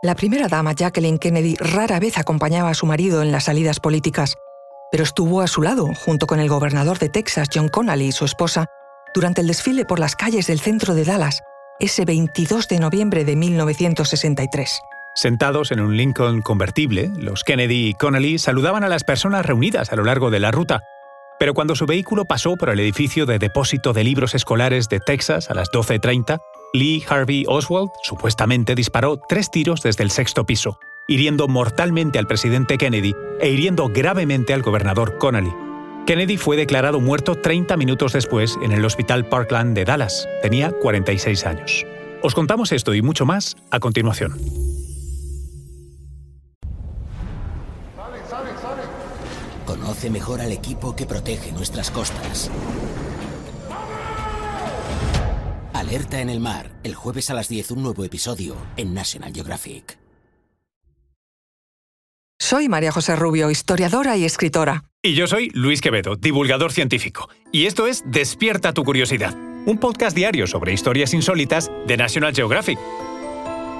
La primera dama Jacqueline Kennedy rara vez acompañaba a su marido en las salidas políticas, pero estuvo a su lado, junto con el gobernador de Texas, John Connally, y su esposa, durante el desfile por las calles del centro de Dallas, ese 22 de noviembre de 1963. Sentados en un Lincoln convertible, los Kennedy y Connally saludaban a las personas reunidas a lo largo de la ruta. Pero cuando su vehículo pasó por el edificio de depósito de libros escolares de Texas a las 12.30, Lee Harvey Oswald supuestamente disparó tres tiros desde el sexto piso, hiriendo mortalmente al presidente Kennedy e hiriendo gravemente al gobernador Connally. Kennedy fue declarado muerto 30 minutos después en el Hospital Parkland de Dallas. Tenía 46 años. Os contamos esto y mucho más a continuación. Conoce mejor al equipo que protege nuestras costas. Alerta en el mar, el jueves a las 10 un nuevo episodio en National Geographic. Soy María José Rubio, historiadora y escritora. Y yo soy Luis Quevedo, divulgador científico. Y esto es Despierta tu curiosidad, un podcast diario sobre historias insólitas de National Geographic.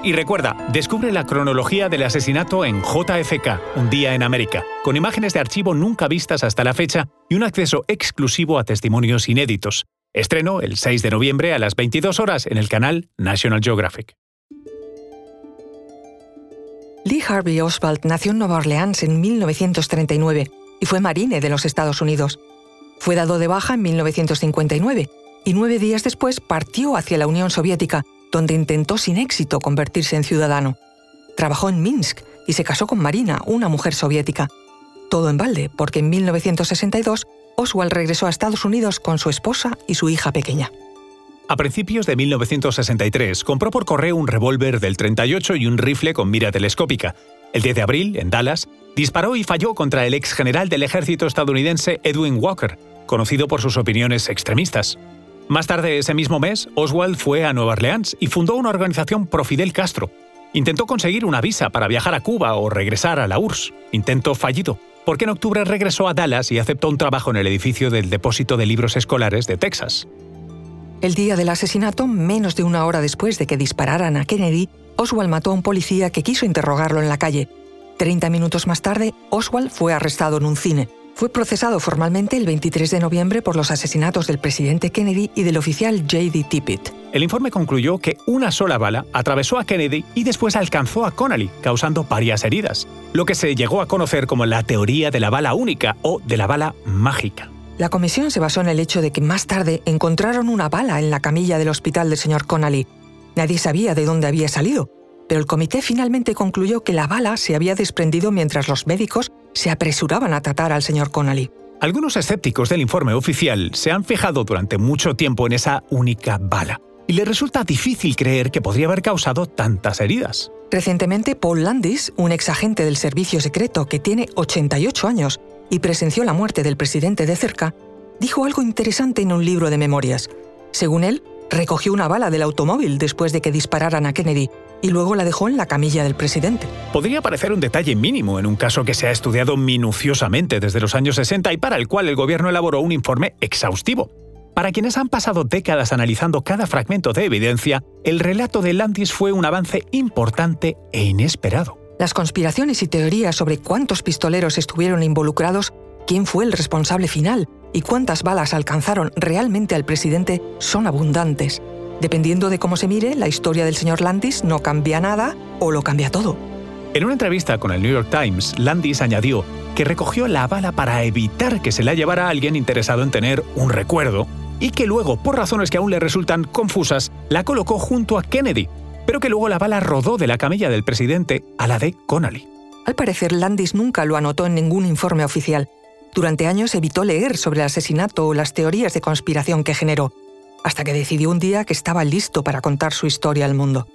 Y recuerda, descubre la cronología del asesinato en JFK, un día en América, con imágenes de archivo nunca vistas hasta la fecha y un acceso exclusivo a testimonios inéditos. Estreno el 6 de noviembre a las 22 horas en el canal National Geographic. Lee Harvey Oswald nació en Nueva Orleans en 1939 y fue marine de los Estados Unidos. Fue dado de baja en 1959 y nueve días después partió hacia la Unión Soviética, donde intentó sin éxito convertirse en ciudadano. Trabajó en Minsk y se casó con Marina, una mujer soviética. Todo en balde, porque en 1962 Oswald regresó a Estados Unidos con su esposa y su hija pequeña. A principios de 1963 compró por correo un revólver del 38 y un rifle con mira telescópica. El 10 de abril, en Dallas, disparó y falló contra el ex general del ejército estadounidense Edwin Walker, conocido por sus opiniones extremistas. Más tarde ese mismo mes, Oswald fue a Nueva Orleans y fundó una organización pro Fidel Castro. Intentó conseguir una visa para viajar a Cuba o regresar a la URSS. Intento fallido porque en octubre regresó a Dallas y aceptó un trabajo en el edificio del depósito de libros escolares de Texas. El día del asesinato, menos de una hora después de que dispararan a Kennedy, Oswald mató a un policía que quiso interrogarlo en la calle. Treinta minutos más tarde, Oswald fue arrestado en un cine. Fue procesado formalmente el 23 de noviembre por los asesinatos del presidente Kennedy y del oficial J.D. Tippit. El informe concluyó que una sola bala atravesó a Kennedy y después alcanzó a Connally, causando varias heridas, lo que se llegó a conocer como la teoría de la bala única o de la bala mágica. La comisión se basó en el hecho de que más tarde encontraron una bala en la camilla del hospital del señor Connally. Nadie sabía de dónde había salido, pero el comité finalmente concluyó que la bala se había desprendido mientras los médicos se apresuraban a tratar al señor Connally. Algunos escépticos del informe oficial se han fijado durante mucho tiempo en esa única bala y le resulta difícil creer que podría haber causado tantas heridas. Recientemente, Paul Landis, un ex agente del servicio secreto que tiene 88 años y presenció la muerte del presidente de cerca, dijo algo interesante en un libro de memorias. Según él, recogió una bala del automóvil después de que dispararan a Kennedy y luego la dejó en la camilla del presidente. Podría parecer un detalle mínimo en un caso que se ha estudiado minuciosamente desde los años 60 y para el cual el gobierno elaboró un informe exhaustivo. Para quienes han pasado décadas analizando cada fragmento de evidencia, el relato de Landis fue un avance importante e inesperado. Las conspiraciones y teorías sobre cuántos pistoleros estuvieron involucrados, quién fue el responsable final y cuántas balas alcanzaron realmente al presidente son abundantes. Dependiendo de cómo se mire, la historia del señor Landis no cambia nada o lo cambia todo. En una entrevista con el New York Times, Landis añadió que recogió la bala para evitar que se la llevara a alguien interesado en tener un recuerdo y que luego, por razones que aún le resultan confusas, la colocó junto a Kennedy, pero que luego la bala rodó de la camilla del presidente a la de Connally. Al parecer, Landis nunca lo anotó en ningún informe oficial. Durante años evitó leer sobre el asesinato o las teorías de conspiración que generó, hasta que decidió un día que estaba listo para contar su historia al mundo.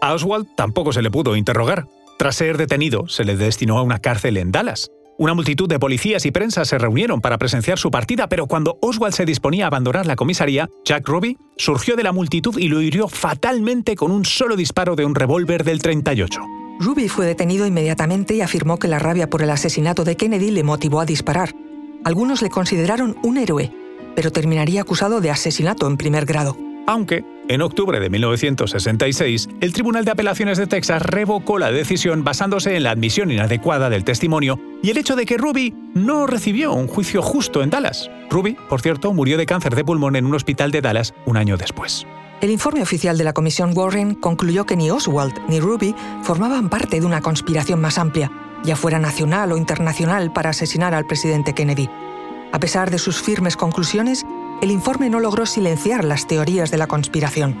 A Oswald tampoco se le pudo interrogar. Tras ser detenido, se le destinó a una cárcel en Dallas. Una multitud de policías y prensa se reunieron para presenciar su partida, pero cuando Oswald se disponía a abandonar la comisaría, Jack Ruby surgió de la multitud y lo hirió fatalmente con un solo disparo de un revólver del 38. Ruby fue detenido inmediatamente y afirmó que la rabia por el asesinato de Kennedy le motivó a disparar. Algunos le consideraron un héroe, pero terminaría acusado de asesinato en primer grado. Aunque, en octubre de 1966, el Tribunal de Apelaciones de Texas revocó la decisión basándose en la admisión inadecuada del testimonio y el hecho de que Ruby no recibió un juicio justo en Dallas. Ruby, por cierto, murió de cáncer de pulmón en un hospital de Dallas un año después. El informe oficial de la Comisión Warren concluyó que ni Oswald ni Ruby formaban parte de una conspiración más amplia, ya fuera nacional o internacional, para asesinar al presidente Kennedy. A pesar de sus firmes conclusiones, el informe no logró silenciar las teorías de la conspiración.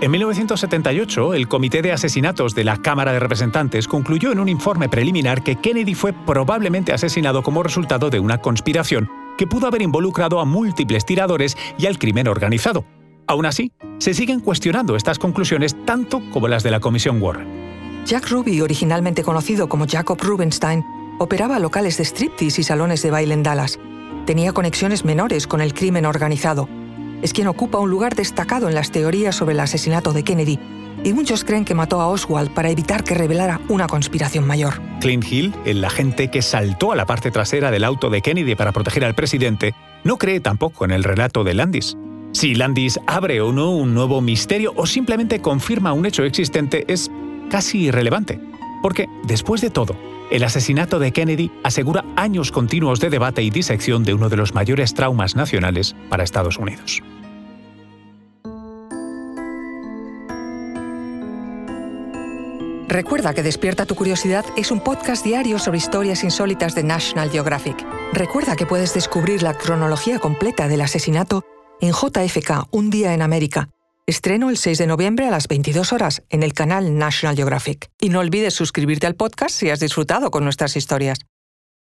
En 1978, el Comité de Asesinatos de la Cámara de Representantes concluyó en un informe preliminar que Kennedy fue probablemente asesinado como resultado de una conspiración que pudo haber involucrado a múltiples tiradores y al crimen organizado. Aún así, se siguen cuestionando estas conclusiones tanto como las de la Comisión Warren. Jack Ruby, originalmente conocido como Jacob Rubenstein, operaba locales de striptease y salones de baile en Dallas tenía conexiones menores con el crimen organizado. Es quien ocupa un lugar destacado en las teorías sobre el asesinato de Kennedy, y muchos creen que mató a Oswald para evitar que revelara una conspiración mayor. Clint Hill, el agente que saltó a la parte trasera del auto de Kennedy para proteger al presidente, no cree tampoco en el relato de Landis. Si Landis abre o no un nuevo misterio o simplemente confirma un hecho existente es casi irrelevante, porque, después de todo, el asesinato de Kennedy asegura años continuos de debate y disección de uno de los mayores traumas nacionales para Estados Unidos. Recuerda que Despierta tu Curiosidad es un podcast diario sobre historias insólitas de National Geographic. Recuerda que puedes descubrir la cronología completa del asesinato en JFK, Un día en América, Estreno el 6 de noviembre a las 22 horas en el canal National Geographic. Y no olvides suscribirte al podcast si has disfrutado con nuestras historias.